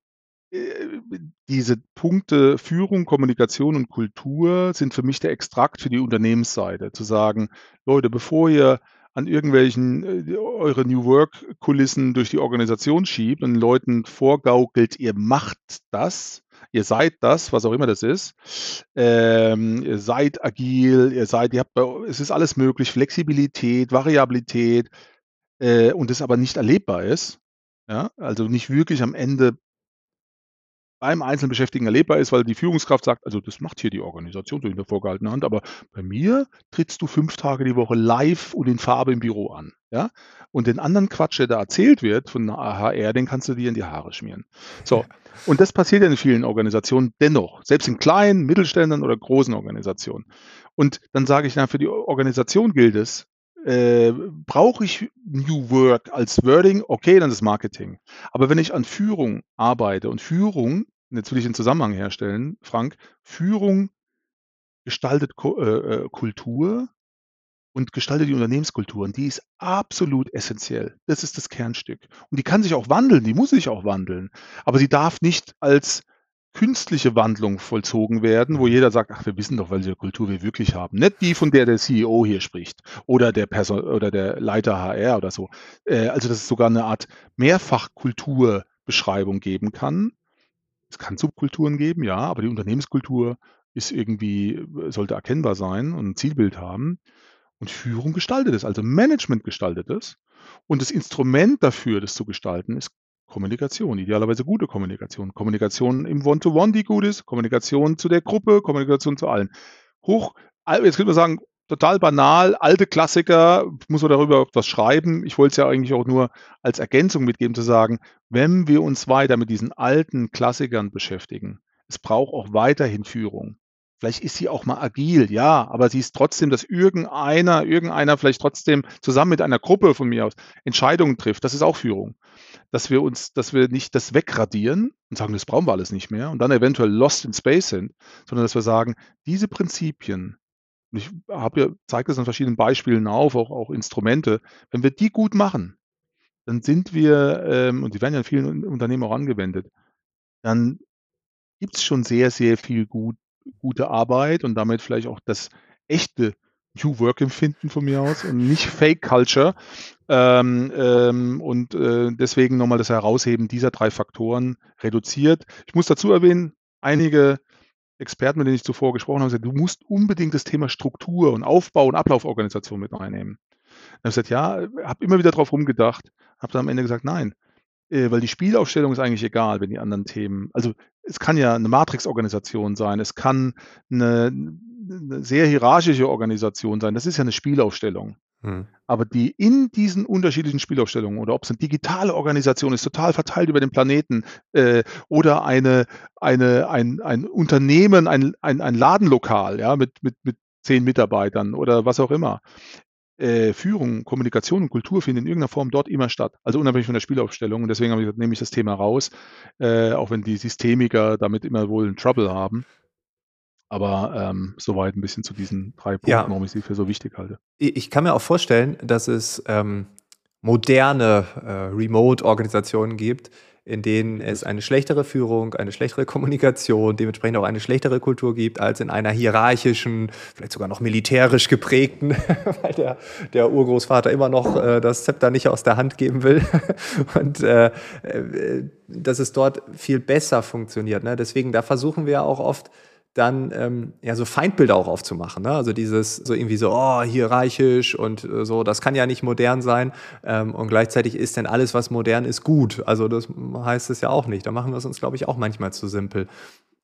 diese Punkte Führung, Kommunikation und Kultur sind für mich der Extrakt für die Unternehmensseite. Zu sagen, Leute, bevor ihr an irgendwelchen äh, eure New Work-Kulissen durch die Organisation schiebt und Leuten vorgaukelt, ihr macht das, ihr seid das, was auch immer das ist, ähm, ihr seid agil, ihr seid, ihr habt, es ist alles möglich, Flexibilität, Variabilität, äh, und es aber nicht erlebbar ist, ja, also nicht wirklich am Ende beim einzelnen Beschäftigten erlebbar ist, weil die Führungskraft sagt, also das macht hier die Organisation so in der vorgehaltenen Hand, aber bei mir trittst du fünf Tage die Woche live und in Farbe im Büro an. Ja? Und den anderen Quatsch, der da erzählt wird von HR, den kannst du dir in die Haare schmieren. So, und das passiert ja in vielen Organisationen dennoch, selbst in kleinen, Mittelständern oder großen Organisationen. Und dann sage ich, na, für die Organisation gilt es, äh, brauche ich New Work als Wording? Okay, dann ist Marketing. Aber wenn ich an Führung arbeite und Führung, jetzt will ich den Zusammenhang herstellen, Frank, Führung gestaltet äh, äh Kultur und gestaltet die Unternehmenskultur. Und die ist absolut essentiell. Das ist das Kernstück. Und die kann sich auch wandeln, die muss sich auch wandeln. Aber sie darf nicht als künstliche Wandlung vollzogen werden, wo jeder sagt, ach, wir wissen doch, welche Kultur wir wirklich haben. Nicht die, von der der CEO hier spricht oder der Person oder der Leiter HR oder so. Äh, also, dass es sogar eine Art Mehrfachkulturbeschreibung geben kann. Es kann Subkulturen geben, ja, aber die Unternehmenskultur ist irgendwie, sollte erkennbar sein und ein Zielbild haben. Und Führung gestaltet es, also Management gestaltet es. Und das Instrument dafür, das zu gestalten, ist Kommunikation, idealerweise gute Kommunikation. Kommunikation im One-to-One, die gut ist, Kommunikation zu der Gruppe, Kommunikation zu allen. Hoch, jetzt könnte man sagen, total banal, alte Klassiker, muss man darüber was schreiben. Ich wollte es ja eigentlich auch nur als Ergänzung mitgeben, zu sagen, wenn wir uns weiter mit diesen alten Klassikern beschäftigen, es braucht auch weiterhin Führung. Vielleicht ist sie auch mal agil, ja, aber sie ist trotzdem, dass irgendeiner, irgendeiner vielleicht trotzdem zusammen mit einer Gruppe von mir aus Entscheidungen trifft. Das ist auch Führung. Dass wir uns, dass wir nicht das wegradieren und sagen, das brauchen wir alles nicht mehr und dann eventuell lost in space sind, sondern dass wir sagen, diese Prinzipien, und ich habe ja, zeige das an verschiedenen Beispielen auf, auch, auch Instrumente, wenn wir die gut machen, dann sind wir, ähm, und die werden ja in vielen Unternehmen auch angewendet, dann gibt es schon sehr, sehr viel gut gute Arbeit und damit vielleicht auch das echte New Work empfinden von mir aus und nicht Fake Culture. Ähm, ähm, und äh, deswegen nochmal das Herausheben dieser drei Faktoren reduziert. Ich muss dazu erwähnen, einige Experten, mit denen ich zuvor gesprochen habe, gesagt, du musst unbedingt das Thema Struktur und Aufbau und Ablauforganisation mit reinnehmen. Dann habe ich gesagt, ja, habe immer wieder drauf rumgedacht, habe dann am Ende gesagt, nein, äh, weil die Spielaufstellung ist eigentlich egal, wenn die anderen Themen also, es kann ja eine Matrix-Organisation sein, es kann eine 'ne sehr hierarchische Organisation sein. Das ist ja eine Spielaufstellung. Mhm. Aber die in diesen unterschiedlichen Spielaufstellungen oder ob es eine digitale Organisation ist, total verteilt über den Planeten, äh, oder eine eine ein ein Unternehmen, ein ein ein Ladenlokal, ja, mit mit mit 10 Mitarbeitern oder was auch immer äh, Führung, Kommunikation und Kultur finden in irgendeiner Form dort immer statt. Also unabhängig von der Spielaufstellung. Und deswegen habe ich gesagt, nehme ich das Thema raus, äh, auch wenn die Systemiker damit immer wohl einen Trouble haben. Aber ähm, soweit ein bisschen zu diesen drei Punkten, ja. warum ich sie für so wichtig halte. Ich kann mir auch vorstellen, dass es ähm, moderne äh, Remote-Organisationen gibt, in denen es eine schlechtere Führung, eine schlechtere Kommunikation, dementsprechend auch eine schlechtere Kultur gibt, als in einer hierarchischen, vielleicht sogar noch militärisch geprägten, weil der, der Urgroßvater immer noch äh, das Zepter nicht aus der Hand geben will. Und äh, äh, dass es dort viel besser funktioniert. Ne? Deswegen, da versuchen wir auch oft, dann ähm, ja so Feindbilder auch aufzumachen. Ne? Also dieses so irgendwie so, oh, hierarchisch und äh, so, das kann ja nicht modern sein. Ähm, und gleichzeitig ist denn alles, was modern ist, gut. Also das heißt es ja auch nicht. Da machen wir es uns, glaube ich, auch manchmal zu simpel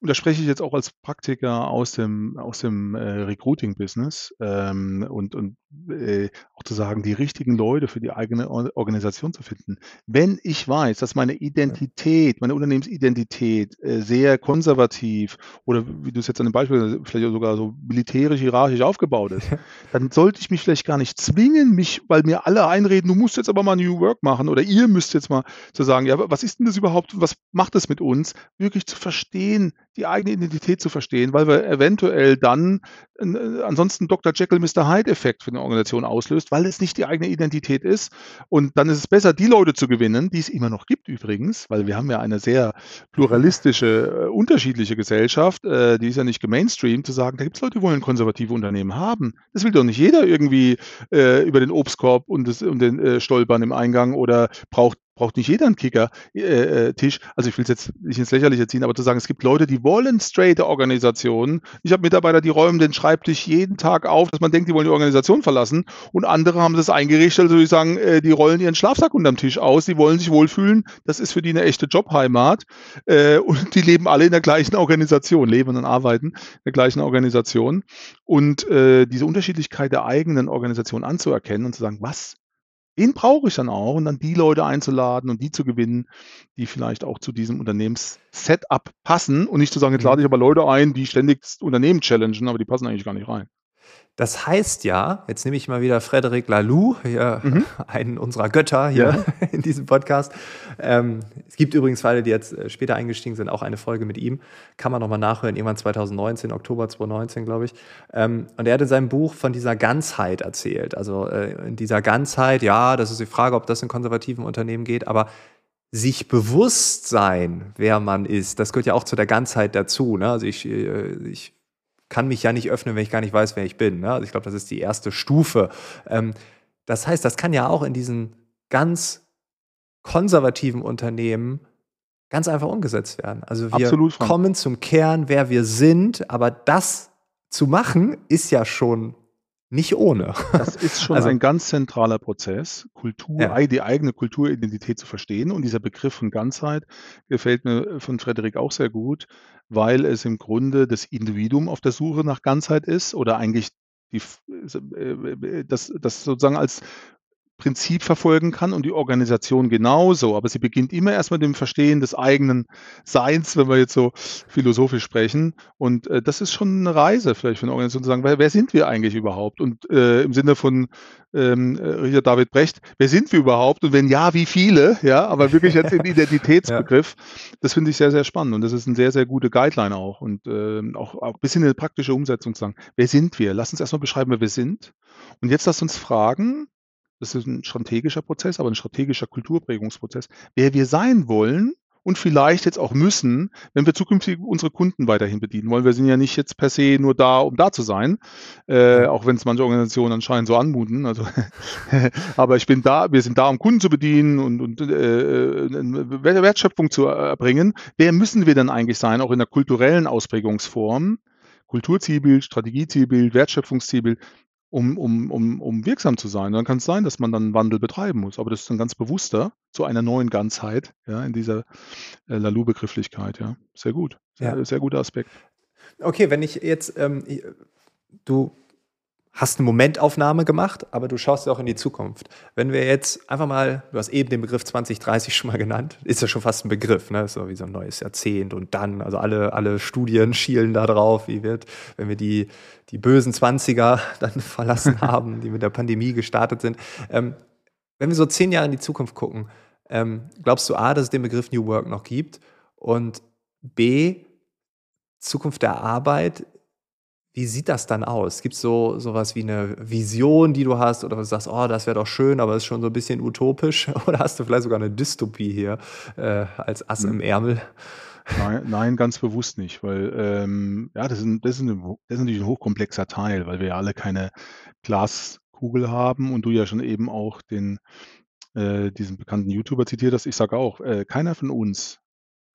und da spreche ich jetzt auch als Praktiker aus dem, aus dem äh, Recruiting-Business ähm, und, und äh, auch zu sagen, die richtigen Leute für die eigene Organisation zu finden. Wenn ich weiß, dass meine Identität, meine Unternehmensidentität äh, sehr konservativ oder wie du es jetzt an dem Beispiel vielleicht sogar so militärisch, hierarchisch aufgebaut ist, dann sollte ich mich vielleicht gar nicht zwingen, mich, weil mir alle einreden, du musst jetzt aber mal New Work machen oder ihr müsst jetzt mal zu sagen, ja, was ist denn das überhaupt, was macht das mit uns, wirklich zu verstehen, die eigene Identität zu verstehen, weil wir eventuell dann äh, ansonsten Dr. Jekyll, Mr. Hyde-Effekt für Organisation auslöst, weil es nicht die eigene Identität ist. Und dann ist es besser, die Leute zu gewinnen, die es immer noch gibt übrigens, weil wir haben ja eine sehr pluralistische, äh, unterschiedliche Gesellschaft, äh, die ist ja nicht gemainstreamt, zu sagen, da gibt es Leute, die wollen konservative Unternehmen haben. Das will doch nicht jeder irgendwie äh, über den Obstkorb und, das, und den äh, Stolpern im Eingang oder braucht braucht nicht jeder einen Kicker-Tisch. Äh, äh also ich will es jetzt nicht ins Lächerliche ziehen, aber zu sagen, es gibt Leute, die wollen straighte Organisationen. Ich habe Mitarbeiter, die räumen den Schreibtisch jeden Tag auf, dass man denkt, die wollen die Organisation verlassen. Und andere haben das eingerichtet, also die sagen, äh, die rollen ihren Schlafsack unterm Tisch aus, die wollen sich wohlfühlen. Das ist für die eine echte Jobheimat. Äh, und die leben alle in der gleichen Organisation, leben und arbeiten in der gleichen Organisation. Und äh, diese Unterschiedlichkeit der eigenen Organisation anzuerkennen und zu sagen, was den brauche ich dann auch und dann die Leute einzuladen und die zu gewinnen, die vielleicht auch zu diesem Unternehmens-Setup passen und nicht zu sagen, jetzt lade mhm. ich aber Leute ein, die ständig das Unternehmen challengen, aber die passen eigentlich gar nicht rein. Das heißt ja, jetzt nehme ich mal wieder Frederic Laloux, hier, mhm. einen unserer Götter hier ja. in diesem Podcast. Ähm, es gibt übrigens für alle, die jetzt äh, später eingestiegen sind, auch eine Folge mit ihm. Kann man nochmal nachhören, irgendwann 2019, Oktober 2019, glaube ich. Ähm, und er hat in seinem Buch von dieser Ganzheit erzählt. Also äh, in dieser Ganzheit, ja, das ist die Frage, ob das in konservativen Unternehmen geht, aber sich bewusst sein, wer man ist, das gehört ja auch zu der Ganzheit dazu. Ne? Also ich, äh, ich kann mich ja nicht öffnen, wenn ich gar nicht weiß, wer ich bin. Ne? Also ich glaube, das ist die erste Stufe. Ähm, das heißt, das kann ja auch in diesen ganz konservativen Unternehmen ganz einfach umgesetzt werden. Also wir Absolut, kommen zum Kern, wer wir sind, aber das zu machen, ist ja schon nicht ohne. Das ist schon also, ein ganz zentraler Prozess, Kultur, ja. die eigene Kulturidentität zu verstehen. Und dieser Begriff von Ganzheit gefällt mir von Frederik auch sehr gut, weil es im Grunde das Individuum auf der Suche nach Ganzheit ist oder eigentlich die, äh, das, das sozusagen als Prinzip verfolgen kann und die Organisation genauso. Aber sie beginnt immer erst mit dem Verstehen des eigenen Seins, wenn wir jetzt so philosophisch sprechen. Und äh, das ist schon eine Reise vielleicht für eine Organisation zu sagen, wer, wer sind wir eigentlich überhaupt? Und äh, im Sinne von ähm, Richard David Brecht, wer sind wir überhaupt? Und wenn ja, wie viele? Ja, aber wirklich jetzt im Identitätsbegriff. ja. Das finde ich sehr, sehr spannend. Und das ist eine sehr, sehr gute Guideline auch. Und äh, auch, auch ein bisschen eine praktische Umsetzung zu sagen, wer sind wir? Lass uns erstmal beschreiben, wer wir sind. Und jetzt lass uns fragen, das ist ein strategischer Prozess, aber ein strategischer Kulturprägungsprozess, wer wir sein wollen und vielleicht jetzt auch müssen, wenn wir zukünftig unsere Kunden weiterhin bedienen wollen. Wir sind ja nicht jetzt per se nur da, um da zu sein, äh, auch wenn es manche Organisationen anscheinend so anmuten. Also, aber ich bin da, wir sind da, um Kunden zu bedienen und, und äh, äh Wertschöpfung zu erbringen. Wer müssen wir denn eigentlich sein, auch in der kulturellen Ausprägungsform? Kulturzielbild, Strategiezielbild, Wertschöpfungszielbild um, um, um, um wirksam zu sein. Und dann kann es sein, dass man dann einen Wandel betreiben muss. Aber das ist ein ganz bewusster zu einer neuen Ganzheit, ja, in dieser äh, Lalu-Begrifflichkeit, ja. Sehr gut. Sehr, ja. sehr guter Aspekt. Okay, wenn ich jetzt, ähm, du hast eine Momentaufnahme gemacht, aber du schaust ja auch in die Zukunft. Wenn wir jetzt einfach mal, du hast eben den Begriff 2030 schon mal genannt, ist ja schon fast ein Begriff, ne? So wie so ein neues Jahrzehnt und dann, also alle, alle Studien schielen da drauf, wie wird, wenn wir die, die bösen 20er dann verlassen haben, die mit der Pandemie gestartet sind. Ähm, wenn wir so zehn Jahre in die Zukunft gucken, ähm, glaubst du A, dass es den Begriff New Work noch gibt und B, Zukunft der Arbeit Wie sieht das dann aus? Gibt's so so was wie 'ne Vision, die du hast oder du sagst: „Oh, das wäre doch schön, aber ist schon so 'n bisschen utopisch“, oder hast du vielleicht sogar 'ne Dystopie hier, äh, als Ass Hm. im Ärmel? Nei nein, ganz bewusst nicht, weil, ähm, ja, das ist das ist ho das ist natürlich 'n hochkomplexer Teil, weil wir ja alle keine Glaskugel haben und du ja schon eben auch den äh, diesen bekannten YouTuber zitiert hast. Ich sage auch, äh, keiner von uns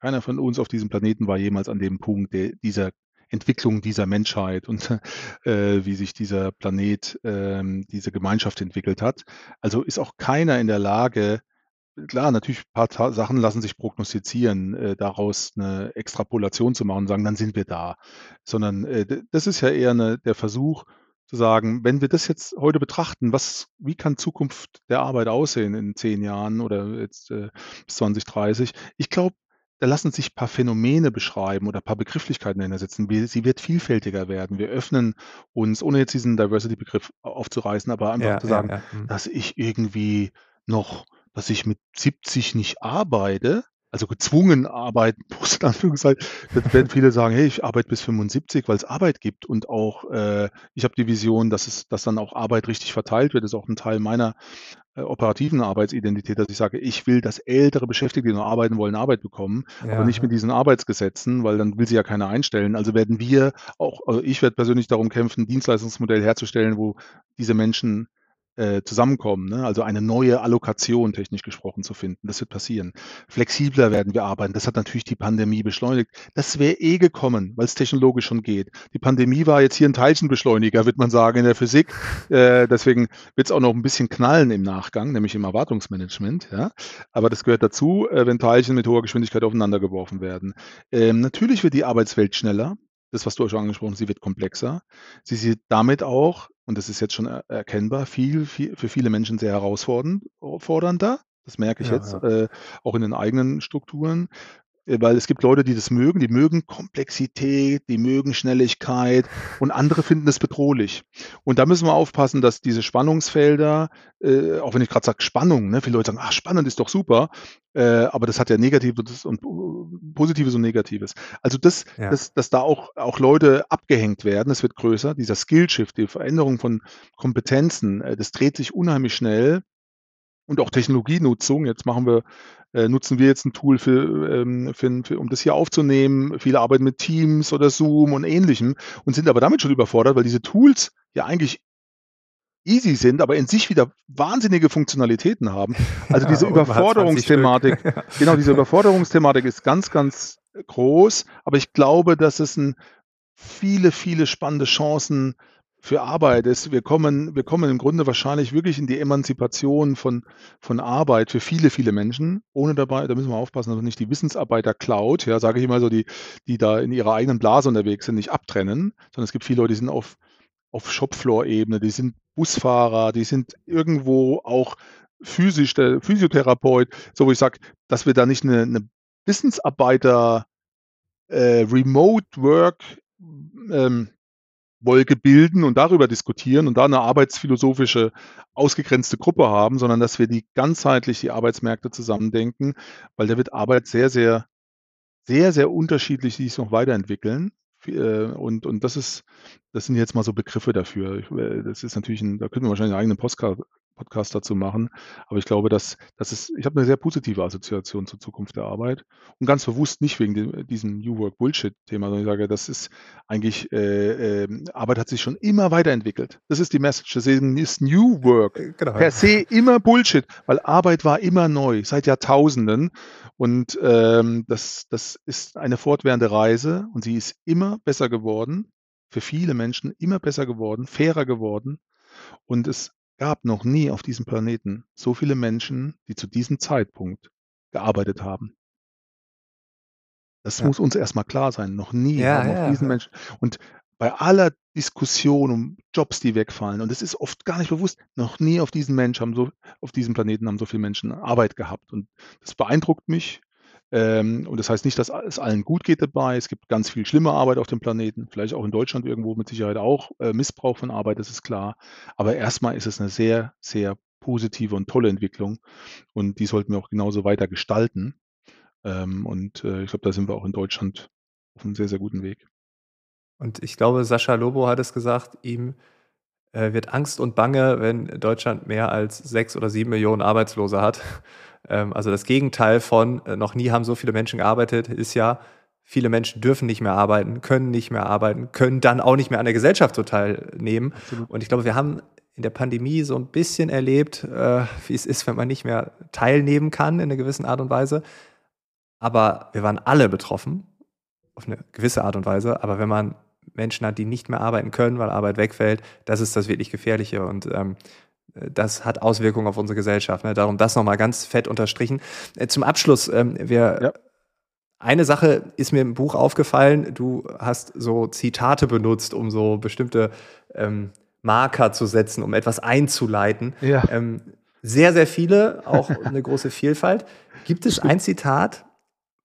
keiner von uns auf diesem Planeten war jemals an dem Punkt de dieser Entwicklung dieser Menschheit und, äh, wie sich dieser Planet, ähm, diese Gemeinschaft entwickelt hat. Also, ist auch keiner in der Lage klar, natürlich paar Ta Sachen lassen sich prognostizieren, äh, daraus 'ne Extrapolation zu machen und sagen: „Dann sind wir da.“ Sondern, äh, das ist ja eher 'ne der Versuch zu sagen: „Wenn wir das jetzt heute betrachten, was wie kann Zukunft der Arbeit aussehen in 10 Jahren oder jetzt, äh, bis 2030?“ Ich glaube, da lassen sich paar Phänomene beschreiben oder paar Begrifflichkeiten dahinter setzen. Sie wird vielfältiger werden. Wir öffnen uns, ohne jetzt diesen Diversity-Begriff aufzureißen, aber einfach Ja, zu ja, sagen, ja, mhm. dass ich irgendwie noch dass ich mit 70 nicht arbeite, also gezwungen arbeiten muss in Anführungszeichen. Jetzt werden viele sagen: „Hey, ich arbeite bis 75, weil's Arbeit gibt.“ Und auch, äh, ich habe die Vision, dass es dass dann auch Arbeit richtig verteilt wird. Das ist auch 'n Teil meiner, äh, operativen Arbeitsidentität, dass ich sage: „Ich will, dass ältere Beschäftigte, die noch arbeiten wollen, Arbeit bekommen, aber Ja, nicht mit diesen Arbeitsgesetzen, weil dann will sie ja keiner einstellen.“ Also, werden wir auch also, ich werde persönlich darum kämpfen, 'n Dienstleistungsmodell herzustellen, wo diese Menschen, äh, zusammenkommen, ne? Also, eine neue Allokation, technisch gesprochen, zu finden. Das wird passieren. Flexibler werden wir arbeiten. Das hat natürlich die Pandemie beschleunigt. Das wäre eh gekommen, weil's technologisch schon geht. Die Pandemie war jetzt hier 'n Teilchenbeschleuniger, würde man sagen, in der Physik. Äh, deswegen wird's auch noch 'n bisschen knallen im Nachgang, nämlich im Erwartungsmanagement, ja? Aber das gehört dazu, äh, wenn Teilchen mit hoher Geschwindigkeit aufeinander geworfen werden. Ähm, natürlich wird die Arbeitswelt schneller. Das, was du auch schon angesprochen hast, sie wird komplexer. Sie sieht damit auch, und das ist jetzt schon er erkennbar, viel viel für viele Menschen sehr herausfordernd o fordernder. Das merke ich Ja, jetzt, ja. äh, auch in den eigenen Strukturen, äh, weil es gibt Leute, die das mögen, die mögen Komplexität, die mögen Schnelligkeit und andere finden es bedrohlich. Und da müssen wir aufpassen, dass diese Spannungsfelder äh, auch wenn ich grad sage Spannung, ne? Viele Leute sagen: „Ach, spannend ist doch super“, äh, aber das hat ja Negatives und po Positives und Negatives. Also, dass Ja. dass dass da auch auch Leute abgehängt werden, das wird größer. Dieser Skill-Shift, die Veränderung von Kompetenzen, äh, das dreht sich unheimlich schnell und auch Technologienutzung. Jetzt machen wir äh, nutzen wir jetzt 'n Tool für, ähm für für um das hier aufzunehmen. Viele arbeiten mit Teams oder Zoom und Ähnlichem und sind aber damit schon überfordert, weil diese Tools ja eigentlich easy sind, aber in sich wieder wahnsinnige Funktionalitäten haben. Also, Ja, diese und man hat 20 Stück. Überforderungsthematik genau, diese Überforderungsthematik ist ganz, ganz groß, aber ich glaube, dass es 'n viele, viele spannende Chancen für Arbeit ist. Wir kommen wir kommen im Grunde wahrscheinlich wirklich in die Emanzipation von von Arbeit für viele, viele Menschen, ohne dabei da müssen wir aufpassen, dass wir nicht die Wissensarbeiter-Cloud, ja, sage ich immer so, die die da in ihrer eigenen Blase unterwegs sind, nicht abtrennen, sondern es gibt viele Leute, die sind auf auf Shopfloor-Ebene, die sind Busfahrer, die sind irgendwo auch physisch der Physiotherapeut, so wo ich sage, dass wir da nicht 'ne 'ne Wissensarbeiter äh, Remote Work, ähm, Wolke bilden und darüber diskutieren und da 'ne arbeitsphilosophische, ausgegrenzte Gruppe haben, sondern dass wir die ganzheitlich die Arbeitsmärkte zusammen denken, weil da wird Arbeit sehr, sehr sehr, sehr unterschiedlich sich noch weiterentwickeln. Äh, und und das ist das sind jetzt mal so Begriffe dafür. Äh, das ist natürlich 'n da könnten wir wahrscheinlich 'n eigenen Postka Podcast dazu machen. Aber ich glaube, dass dass es ich habe 'ne sehr positive Assoziation zur Zukunft der Arbeit und ganz bewusst nicht wegen dem diesem New Work Bullshit-Thema, sondern ich sage, das ist eigentlich äh, ähm, Arbeit hat sich schon immer weiterentwickelt. Das ist die Message. Deswegen ist New Work Äh, genau, per se immer Bullshit, weil Arbeit war immer neu, seit Jahrtausenden und, ähm, das das ist eine fortwährende Reise und sie ist immer besser geworden, für viele Menschen immer besser geworden, fairer geworden und es gab noch nie auf diesem Planeten so viele Menschen, die zu diesem Zeitpunkt gearbeitet haben. Das Ja. muss uns erst mal klar sein. Noch nie Ja, haben auf ja, diesen. Menschen und bei aller Diskussion um Jobs, die wegfallen und es ist oft gar nicht bewusst, noch nie auf diesen Mensch haben so auf diesem Planeten haben so viele Menschen Arbeit gehabt und das beeindruckt mich. Ähm, und das heißt nicht, dass es allen gut geht dabei. Es gibt ganz viel schlimme Arbeit auf dem Planeten, vielleicht auch in Deutschland irgendwo mit Sicherheit auch, äh, Missbrauch von Arbeit, das ist klar. Aber erst mal ist es 'ne sehr, sehr positive und tolle Entwicklung und die sollten wir auch genauso weiter gestalten. Ähm, und, äh, ich glaube, da sind wir auch in Deutschland auf 'nem sehr, sehr guten Weg. Und ich glaube, Sascha Lobo hat es gesagt, ihm äh, wird Angst und Bange, wenn Deutschland mehr als sechs oder sieben Millionen Arbeitslose hat. Ähm, also das Gegenteil von äh, noch nie haben so viele Menschen gearbeitet, ist ja, viele Menschen dürfen nicht mehr arbeiten, können nicht mehr arbeiten, können dann auch nicht mehr an der Gesellschaft so teilnehmen. Absolut. Und ich glaube, wir haben in der Pandemie so ein bisschen erlebt, äh, wie es ist, wenn man nicht mehr teilnehmen kann in einer gewissen Art und Weise. Aber wir waren alle betroffen, auf eine gewisse Art und Weise. Aber wenn man Menschen hat, die nicht mehr arbeiten können, weil Arbeit wegfällt, das ist das wirklich Gefährliche. Und ähm, das hat Auswirkungen auf unsere Gesellschaft. Ne? Darum das nochmal ganz fett unterstrichen. Äh, zum Abschluss, ähm, wir ja. Eine Sache ist mir im Buch aufgefallen, du hast so Zitate benutzt, um so bestimmte ähm, Marker zu setzen, um etwas einzuleiten. Ja. Ähm, sehr, sehr viele, auch eine große Vielfalt. Gibt es ein Zitat,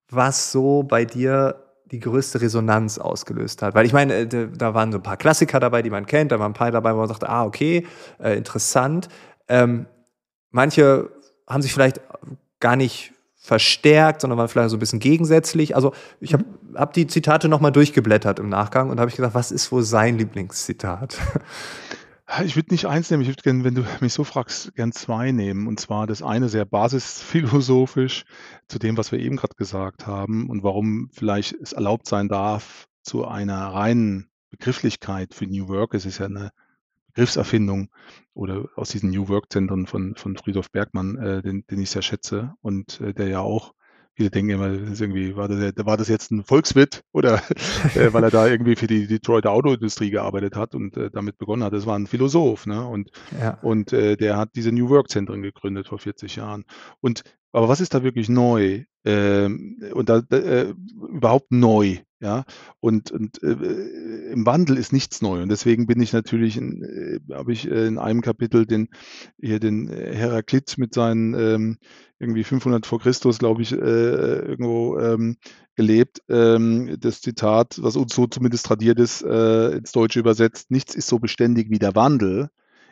was so bei dir die größte Resonanz ausgelöst hat? Weil ich meine, äh, da waren so ein paar Klassiker dabei, die man kennt, da waren ein paar dabei, wo man sagt, ah, okay, äh, interessant. Ähm, manche haben sich vielleicht gar nicht verstärkt, sondern waren vielleicht so ein bisschen gegensätzlich. Also ich habe mhm. hab die Zitate nochmal durchgeblättert im Nachgang und habe ich gesagt, was ist wohl sein Lieblingszitat? Ich würde nicht eins nehmen, ich würde gerne, wenn du mich so fragst, gern zwei nehmen. Und zwar das eine sehr basisphilosophisch zu dem, was wir eben gerade gesagt haben und warum vielleicht es erlaubt sein darf, zu einer reinen Begrifflichkeit für New Work. Es ist ja eine Begriffserfindung oder aus diesen New Work-Zentren von, von Friedhof Bergmann, äh, den, den ich sehr schätze und äh, der ja auch Viele denken immer, das ist irgendwie, war das, war das jetzt ein Volkswirt oder äh, weil er da irgendwie für die Detroiter Autoindustrie gearbeitet hat und äh, damit begonnen hat. Das war ein Philosoph, ne? Und, ja. und äh, der hat diese New Work-Zentren gegründet vor 40 Jahren. Und aber was ist da wirklich neu? Ähm, und da, da äh, überhaupt neu, ja. Und, und äh, im Wandel ist nichts neu. Und deswegen bin ich natürlich, äh, habe ich äh, in einem Kapitel den hier den Heraklit mit seinen ähm, irgendwie 500 vor Christus, glaube ich, äh, irgendwo ähm, gelebt. Ähm, das Zitat, was uns so zumindest tradiert ist, äh, ins Deutsche übersetzt: Nichts ist so beständig wie der Wandel,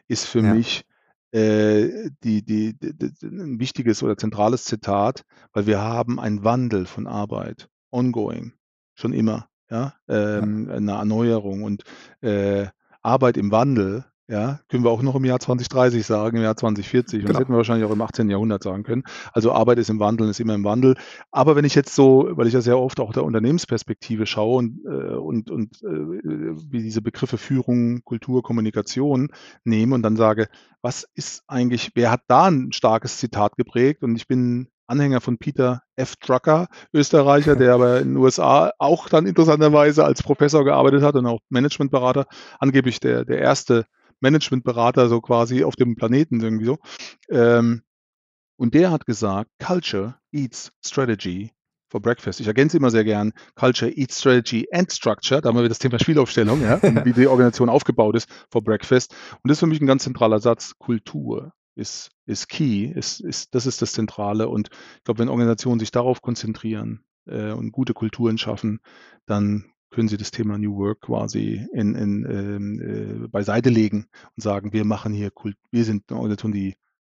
ist für ja. mich äh, die, die, die, ein wichtiges oder zentrales Zitat, weil wir haben einen Wandel von Arbeit, ongoing, schon immer, ja, ähm, ja. eine Erneuerung und äh, Arbeit im Wandel ja, können wir auch noch im Jahr 2030 sagen, im Jahr 2040. Und genau. das hätten wir wahrscheinlich auch im 18. Jahrhundert sagen können. Also Arbeit ist im Wandel, ist immer im Wandel. Aber wenn ich jetzt so, weil ich ja sehr oft auch der Unternehmensperspektive schaue und, äh, und, und äh, wie diese Begriffe Führung, Kultur, Kommunikation nehme und dann sage, was ist eigentlich, wer hat da ein starkes Zitat geprägt? Und ich bin Anhänger von Peter F. Drucker, Österreicher, der aber in den USA auch dann interessanterweise als Professor gearbeitet hat und auch Managementberater, angeblich der, der erste Managementberater so quasi auf dem Planeten irgendwie so. Ähm, und der hat gesagt, Culture eats Strategy for Breakfast. Ich ergänze immer sehr gern Culture eats Strategy and Structure. Da haben wir das Thema Spielaufstellung, ja, und wie die Organisation aufgebaut ist for Breakfast. Und das ist für mich ein ganz zentraler Satz. Kultur ist, ist key, ist, ist, das ist das Zentrale. Und ich glaube, wenn Organisationen sich darauf konzentrieren äh, und gute Kulturen schaffen, dann können Sie das Thema New Work quasi in, in, ähm, äh, beiseite legen und sagen, wir machen hier Kult wir sind eine Organisation, die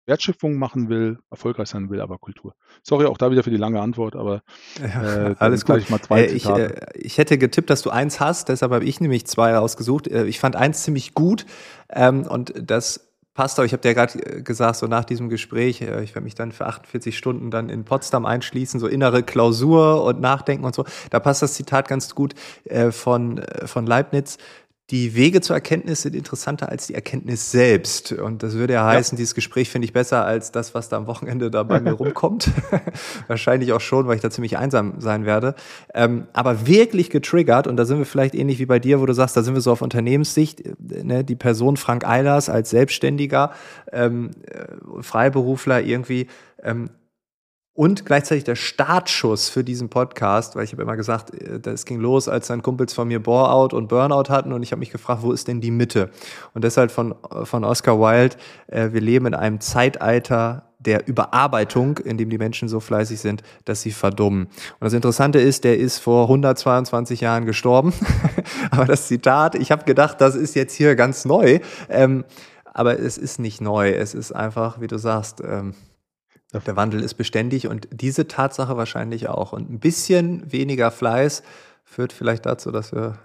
Wertschöpfung machen will, erfolgreich sein will, aber Kultur. Sorry auch da wieder für die lange Antwort, aber äh, alles gut. Ich, mal zwei äh, ich, äh, ich, hätte getippt, dass du eins hast, deshalb habe ich nämlich zwei ausgesucht. Äh, ich fand eins ziemlich gut ähm, und das passt aber. Ich habe dir gerade äh, gesagt, so nach diesem Gespräch, äh, ich werde mich dann für 48 Stunden dann in Potsdam einschließen, so innere Klausur und Nachdenken und so. Da passt das Zitat ganz gut äh, von, von Leibniz die Wege zur Erkenntnis sind interessanter als die Erkenntnis selbst. Und das würde ja heißen, ja. dieses Gespräch finde ich besser als das, was da am Wochenende da bei mir rumkommt. Wahrscheinlich auch schon, weil ich da ziemlich einsam sein werde. Ähm, aber wirklich getriggert, und da sind wir vielleicht ähnlich wie bei dir, wo du sagst, da sind wir so auf Unternehmenssicht, ne, die Person Frank Eilers als Selbstständiger, ähm, äh, Freiberufler irgendwie, ähm, und gleichzeitig der Startschuss für diesen Podcast, weil ich habe immer gesagt, äh, das ging los, als dann Kumpels von mir Boreout und Burnout hatten und ich habe mich gefragt, wo ist denn die Mitte? Und deshalb von, von Oscar Wilde, äh, wir leben in einem Zeitalter der Überarbeitung, in dem die Menschen so fleißig sind, dass sie verdummen. Und das Interessante ist, der ist vor 122 Jahren gestorben. aber das Zitat, ich habe gedacht, das ist jetzt hier ganz neu. Ähm, aber es ist nicht neu. Es ist einfach, wie du sagst, ähm, der Wandel ist beständig und diese Tatsache wahrscheinlich auch. Und ein bisschen weniger Fleiß führt vielleicht dazu, dass wir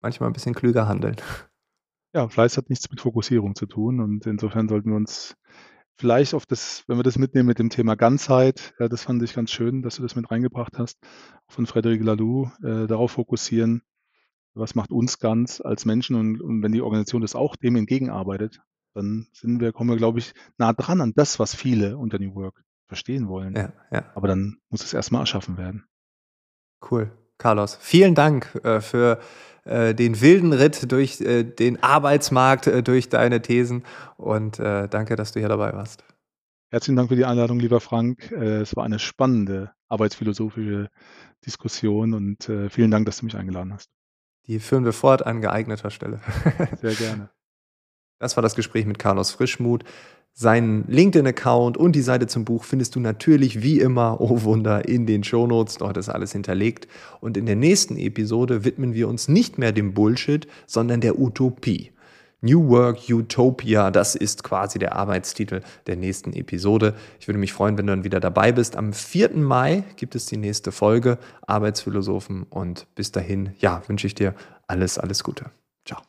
manchmal ein bisschen klüger handeln. Ja, Fleiß hat nichts mit Fokussierung zu tun und insofern sollten wir uns vielleicht auf das wenn wir das mitnehmen mit dem Thema Ganzheit, ja, das fand ich ganz schön, dass du das mit reingebracht hast, von Frédéric Laloux, äh, darauf fokussieren, was macht uns ganz als Menschen und und wenn die Organisation das auch dem entgegenarbeitet, dann sind wir kommen wir, glaube ich, nah dran an das, was viele unter New Work verstehen wollen. Ja, ja. Aber dann muss es erst mal erschaffen werden. Cool. Carlos, vielen Dank äh, für äh, den wilden Ritt durch äh, den Arbeitsmarkt, äh, durch deine Thesen und äh, danke, dass du hier dabei warst. Herzlichen Dank für die Einladung, lieber Frank. Äh, es war eine spannende arbeitsphilosophische Diskussion und vielen Dank, dass du mich eingeladen hast. Die führen wir fort an geeigneter Stelle. Sehr gerne. Das war das Gespräch mit Carlos Frischmuth. Seinen LinkedIn-Account und die Seite zum Buch findest du natürlich wie immer, oh Wunder, in den Shownotes. Dort ist alles hinterlegt. Und in der nächsten Episode widmen wir uns nicht mehr dem Bullshit, sondern der Utopie. New Work Utopia, das ist quasi der Arbeitstitel der nächsten Episode. Ich würde mich freuen, wenn du dann wieder dabei bist. Am 4. Mai gibt es die nächste Folge Arbeitsphilosophen und bis dahin, ja, wünsche ich dir alles, alles Gute. Ciao.